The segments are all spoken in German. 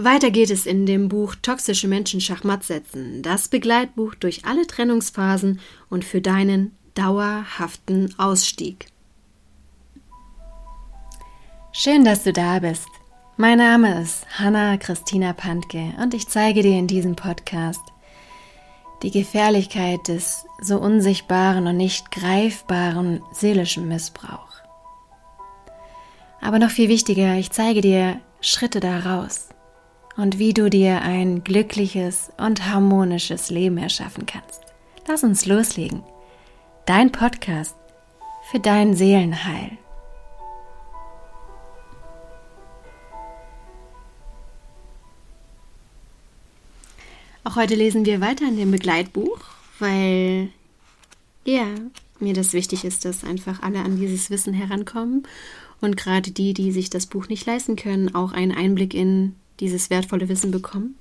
Weiter geht es in dem Buch Toxische Menschen Schachmatt setzen, das Begleitbuch durch alle Trennungsphasen und für deinen dauerhaften Ausstieg. Schön, dass du da bist. Mein Name ist Hanna Christina Pantke und ich zeige dir in diesem Podcast die Gefährlichkeit des so unsichtbaren und nicht greifbaren seelischen Missbrauchs. Aber noch viel wichtiger, ich zeige dir Schritte daraus und wie du dir ein glückliches und harmonisches Leben erschaffen kannst. Lass uns loslegen. Dein Podcast für dein Seelenheil. Auch heute lesen wir weiter in dem Begleitbuch, weil ja, mir das wichtig ist, dass einfach alle an dieses Wissen herankommen und gerade die, die sich das Buch nicht leisten können, auch einen Einblick in dieses wertvolle Wissen bekommen.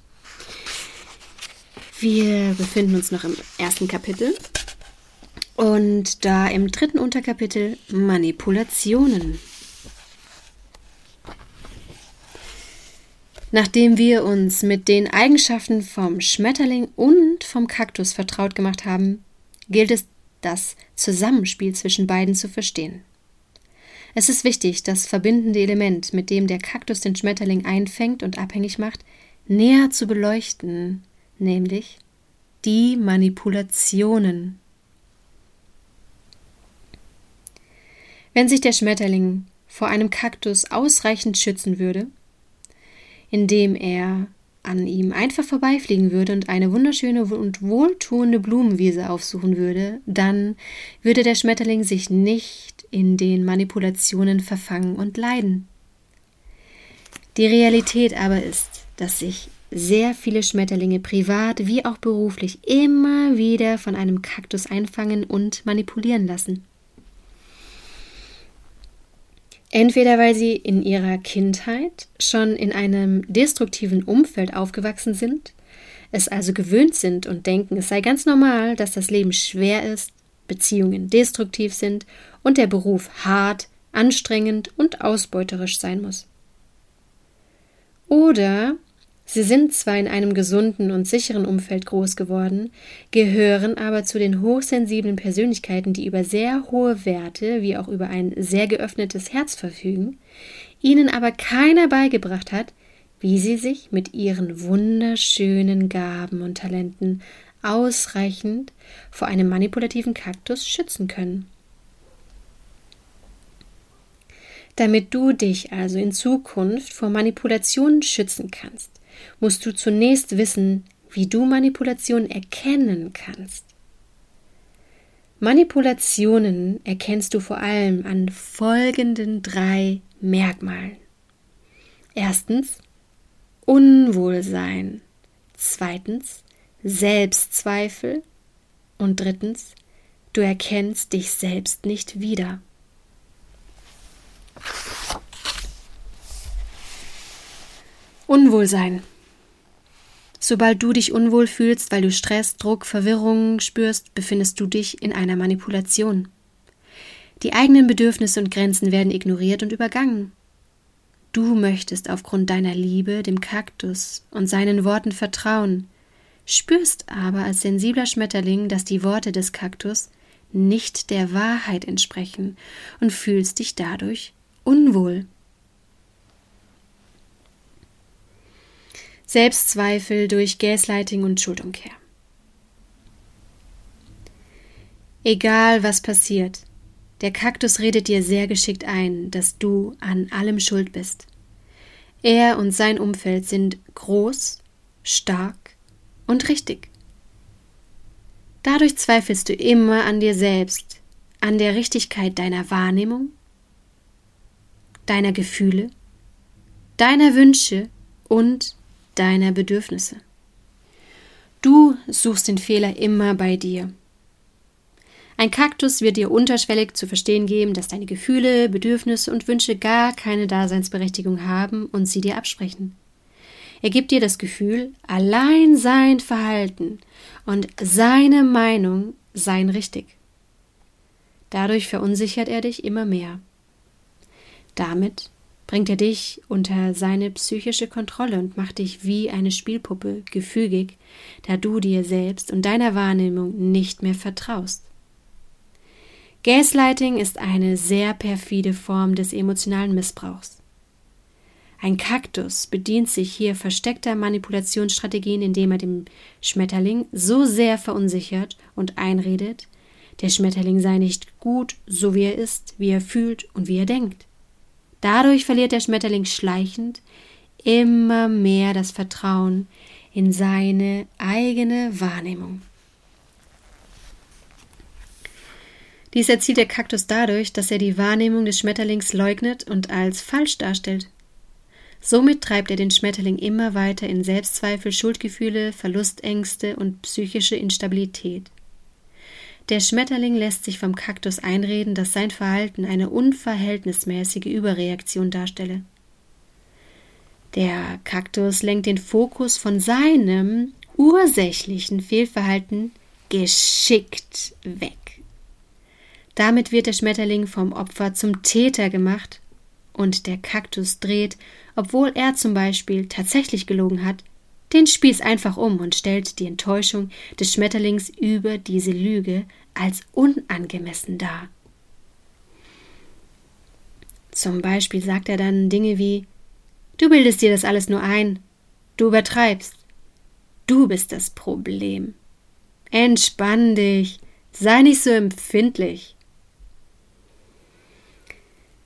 Wir befinden uns noch im ersten Kapitel und da im dritten Unterkapitel Manipulationen. Nachdem wir uns mit den Eigenschaften vom Schmetterling und vom Kaktus vertraut gemacht haben, gilt es, das Zusammenspiel zwischen beiden zu verstehen. Es ist wichtig, das verbindende Element, mit dem der Kaktus den Schmetterling einfängt und abhängig macht, näher zu beleuchten, nämlich die Manipulationen. Wenn sich der Schmetterling vor einem Kaktus ausreichend schützen würde, indem er an ihm einfach vorbeifliegen würde und eine wunderschöne und wohltuende Blumenwiese aufsuchen würde, dann würde der Schmetterling sich nicht in den Manipulationen verfangen und leiden. Die Realität aber ist, dass sich sehr viele Schmetterlinge privat wie auch beruflich immer wieder von einem Kaktus einfangen und manipulieren lassen. Entweder weil sie in ihrer Kindheit schon in einem destruktiven Umfeld aufgewachsen sind, es also gewöhnt sind und denken, es sei ganz normal, dass das Leben schwer ist, Beziehungen destruktiv sind und der Beruf hart, anstrengend und ausbeuterisch sein muss. Oder Sie sind zwar in einem gesunden und sicheren Umfeld groß geworden, gehören aber zu den hochsensiblen Persönlichkeiten, die über sehr hohe Werte wie auch über ein sehr geöffnetes Herz verfügen, ihnen aber keiner beigebracht hat, wie sie sich mit ihren wunderschönen Gaben und Talenten ausreichend vor einem manipulativen Kaktus schützen können. Damit du dich also in Zukunft vor Manipulationen schützen kannst, musst du zunächst wissen, wie du Manipulationen erkennen kannst. Manipulationen erkennst du vor allem an folgenden drei Merkmalen. Erstens Unwohlsein, zweitens Selbstzweifel und drittens du erkennst dich selbst nicht wieder. Unwohlsein. Sobald du dich unwohl fühlst, weil du Stress, Druck, Verwirrung spürst, befindest du dich in einer Manipulation. Die eigenen Bedürfnisse und Grenzen werden ignoriert und übergangen. Du möchtest aufgrund deiner Liebe dem Kaktus und seinen Worten vertrauen, spürst aber als sensibler Schmetterling, dass die Worte des Kaktus nicht der Wahrheit entsprechen und fühlst dich dadurch unwohl. Selbstzweifel durch Gaslighting und Schuldumkehr. Egal was passiert, der Kaktus redet dir sehr geschickt ein, dass du an allem schuld bist. Er und sein Umfeld sind groß, stark und richtig. Dadurch zweifelst du immer an dir selbst, an der Richtigkeit deiner Wahrnehmung, deiner Gefühle, deiner Wünsche und deiner Bedürfnisse. Du suchst den Fehler immer bei dir. Ein Kaktus wird dir unterschwellig zu verstehen geben, dass deine Gefühle, Bedürfnisse und Wünsche gar keine Daseinsberechtigung haben und sie dir absprechen. Er gibt dir das Gefühl, allein sein Verhalten und seine Meinung seien richtig. Dadurch verunsichert er dich immer mehr. Damit bringt er dich unter seine psychische Kontrolle und macht dich wie eine Spielpuppe gefügig, da du dir selbst und deiner Wahrnehmung nicht mehr vertraust. Gaslighting ist eine sehr perfide Form des emotionalen Missbrauchs. Ein Kaktus bedient sich hier versteckter Manipulationsstrategien, indem er dem Schmetterling so sehr verunsichert und einredet, der Schmetterling sei nicht gut, so wie er ist, wie er fühlt und wie er denkt. Dadurch verliert der Schmetterling schleichend immer mehr das Vertrauen in seine eigene Wahrnehmung. Dies erzielt der Kaktus dadurch, dass er die Wahrnehmung des Schmetterlings leugnet und als falsch darstellt. Somit treibt er den Schmetterling immer weiter in Selbstzweifel, Schuldgefühle, Verlustängste und psychische Instabilität. Der Schmetterling lässt sich vom Kaktus einreden, dass sein Verhalten eine unverhältnismäßige Überreaktion darstelle. Der Kaktus lenkt den Fokus von seinem ursächlichen Fehlverhalten geschickt weg. Damit wird der Schmetterling vom Opfer zum Täter gemacht und der Kaktus dreht, obwohl er zum Beispiel tatsächlich gelogen hat, den Spieß einfach um und stellt die Enttäuschung des Schmetterlings über diese Lüge als unangemessen dar. Zum Beispiel sagt er dann Dinge wie Du bildest dir das alles nur ein, du übertreibst, du bist das Problem. Entspann dich, sei nicht so empfindlich.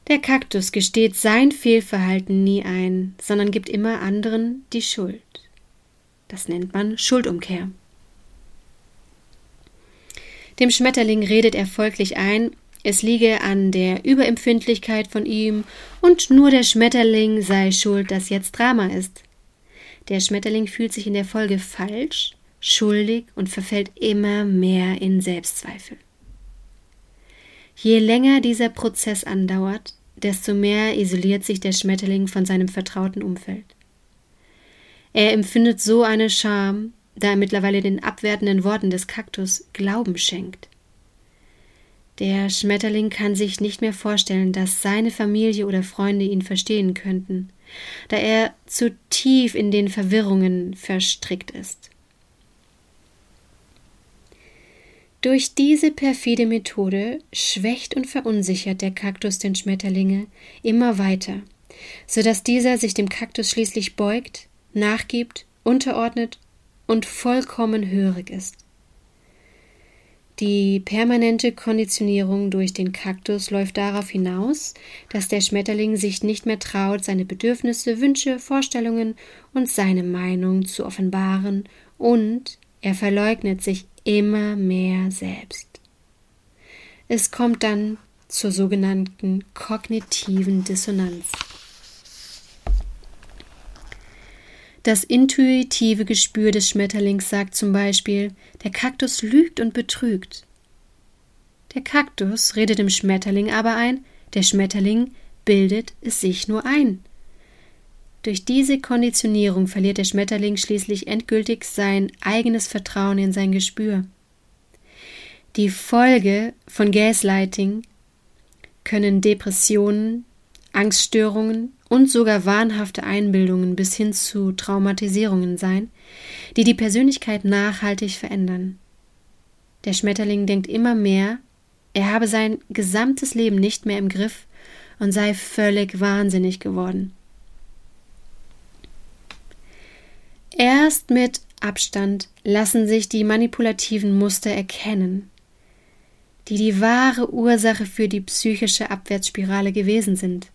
Der Kaktus gesteht sein Fehlverhalten nie ein, sondern gibt immer anderen die Schuld. Das nennt man Schuldumkehr. Dem Schmetterling redet er folglich ein, es liege an der Überempfindlichkeit von ihm und nur der Schmetterling sei schuld, dass jetzt Drama ist. Der Schmetterling fühlt sich in der Folge falsch, schuldig und verfällt immer mehr in Selbstzweifel. Je länger dieser Prozess andauert, desto mehr isoliert sich der Schmetterling von seinem vertrauten Umfeld. Er empfindet so eine Scham, da er mittlerweile den abwertenden Worten des Kaktus Glauben schenkt. Der Schmetterling kann sich nicht mehr vorstellen, dass seine Familie oder Freunde ihn verstehen könnten, da er zu tief in den Verwirrungen verstrickt ist. Durch diese perfide Methode schwächt und verunsichert der Kaktus den Schmetterlinge immer weiter, so dass dieser sich dem Kaktus schließlich beugt, nachgibt, unterordnet und vollkommen hörig ist. Die permanente Konditionierung durch den Kaktus läuft darauf hinaus, dass der Schmetterling sich nicht mehr traut, seine Bedürfnisse, Wünsche, Vorstellungen und seine Meinung zu offenbaren und er verleugnet sich immer mehr selbst. Es kommt dann zur sogenannten kognitiven Dissonanz. Das intuitive Gespür des Schmetterlings sagt zum Beispiel, der Kaktus lügt und betrügt. Der Kaktus redet dem Schmetterling aber ein, der Schmetterling bildet es sich nur ein. Durch diese Konditionierung verliert der Schmetterling schließlich endgültig sein eigenes Vertrauen in sein Gespür. Die Folge von Gaslighting können Depressionen, Angststörungen und sogar wahnhafte Einbildungen bis hin zu Traumatisierungen sein, die die Persönlichkeit nachhaltig verändern. Der Schmetterling denkt immer mehr, er habe sein gesamtes Leben nicht mehr im Griff und sei völlig wahnsinnig geworden. Erst mit Abstand lassen sich die manipulativen Muster erkennen, die die wahre Ursache für die psychische Abwärtsspirale gewesen sind.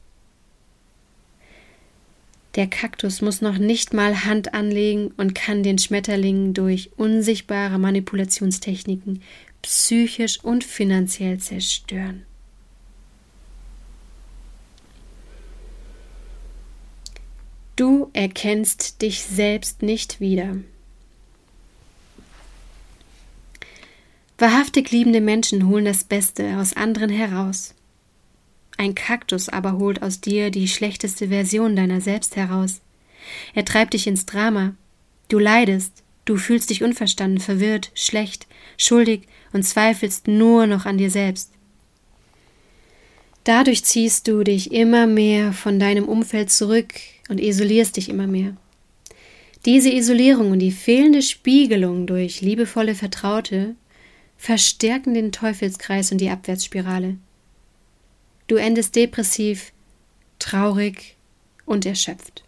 Der Kaktus muss noch nicht mal Hand anlegen und kann den Schmetterling durch unsichtbare Manipulationstechniken psychisch und finanziell zerstören. Du erkennst dich selbst nicht wieder. Wahrhaftig liebende Menschen holen das Beste aus anderen heraus. Ein Kaktus aber holt aus dir die schlechteste Version deiner selbst heraus. Er treibt dich ins Drama. Du leidest, du fühlst dich unverstanden, verwirrt, schlecht, schuldig und zweifelst nur noch an dir selbst. Dadurch ziehst du dich immer mehr von deinem Umfeld zurück und isolierst dich immer mehr. Diese Isolierung und die fehlende Spiegelung durch liebevolle Vertraute verstärken den Teufelskreis und die Abwärtsspirale. Du endest depressiv, traurig und erschöpft.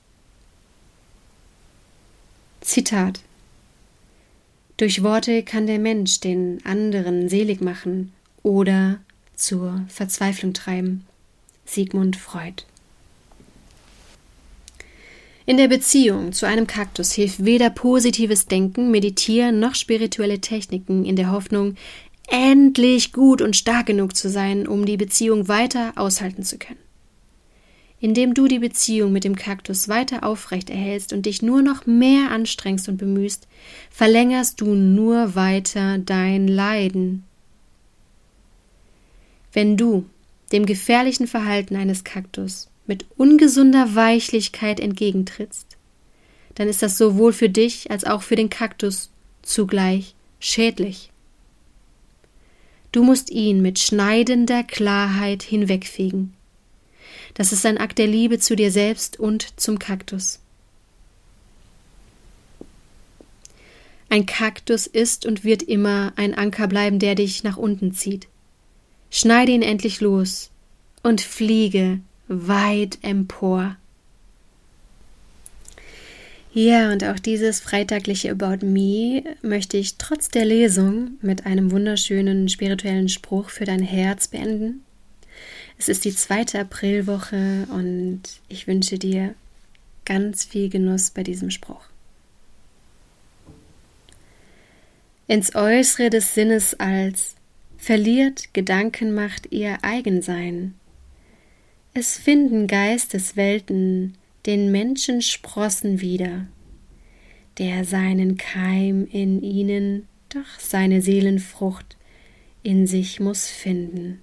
Zitat Durch Worte kann der Mensch den anderen selig machen oder zur Verzweiflung treiben. Sigmund Freud in der Beziehung zu einem Kaktus hilft weder positives Denken, Meditieren noch spirituelle Techniken in der Hoffnung, endlich gut und stark genug zu sein, um die Beziehung weiter aushalten zu können. Indem du die Beziehung mit dem Kaktus weiter aufrecht erhältst und dich nur noch mehr anstrengst und bemühst, verlängerst du nur weiter dein Leiden. Wenn du dem gefährlichen Verhalten eines Kaktus mit ungesunder Weichlichkeit entgegentrittst, dann ist das sowohl für dich als auch für den Kaktus zugleich schädlich. Du musst ihn mit schneidender Klarheit hinwegfegen. Das ist ein Akt der Liebe zu dir selbst und zum Kaktus. Ein Kaktus ist und wird immer ein Anker bleiben, der dich nach unten zieht. Schneide ihn endlich los und fliege weit empor. Ja, und auch dieses freitagliche About Me möchte ich trotz der Lesung mit einem wunderschönen spirituellen Spruch für dein Herz beenden. Es ist die zweite Aprilwoche und ich wünsche dir ganz viel Genuss bei diesem Spruch. Ins Äußere des Sinnes als verliert Gedankenmacht ihr Eigensein es finden Geisteswelten den Menschen Sprossen wieder, der seinen Keim in ihnen, doch seine Seelenfrucht in sich muss finden.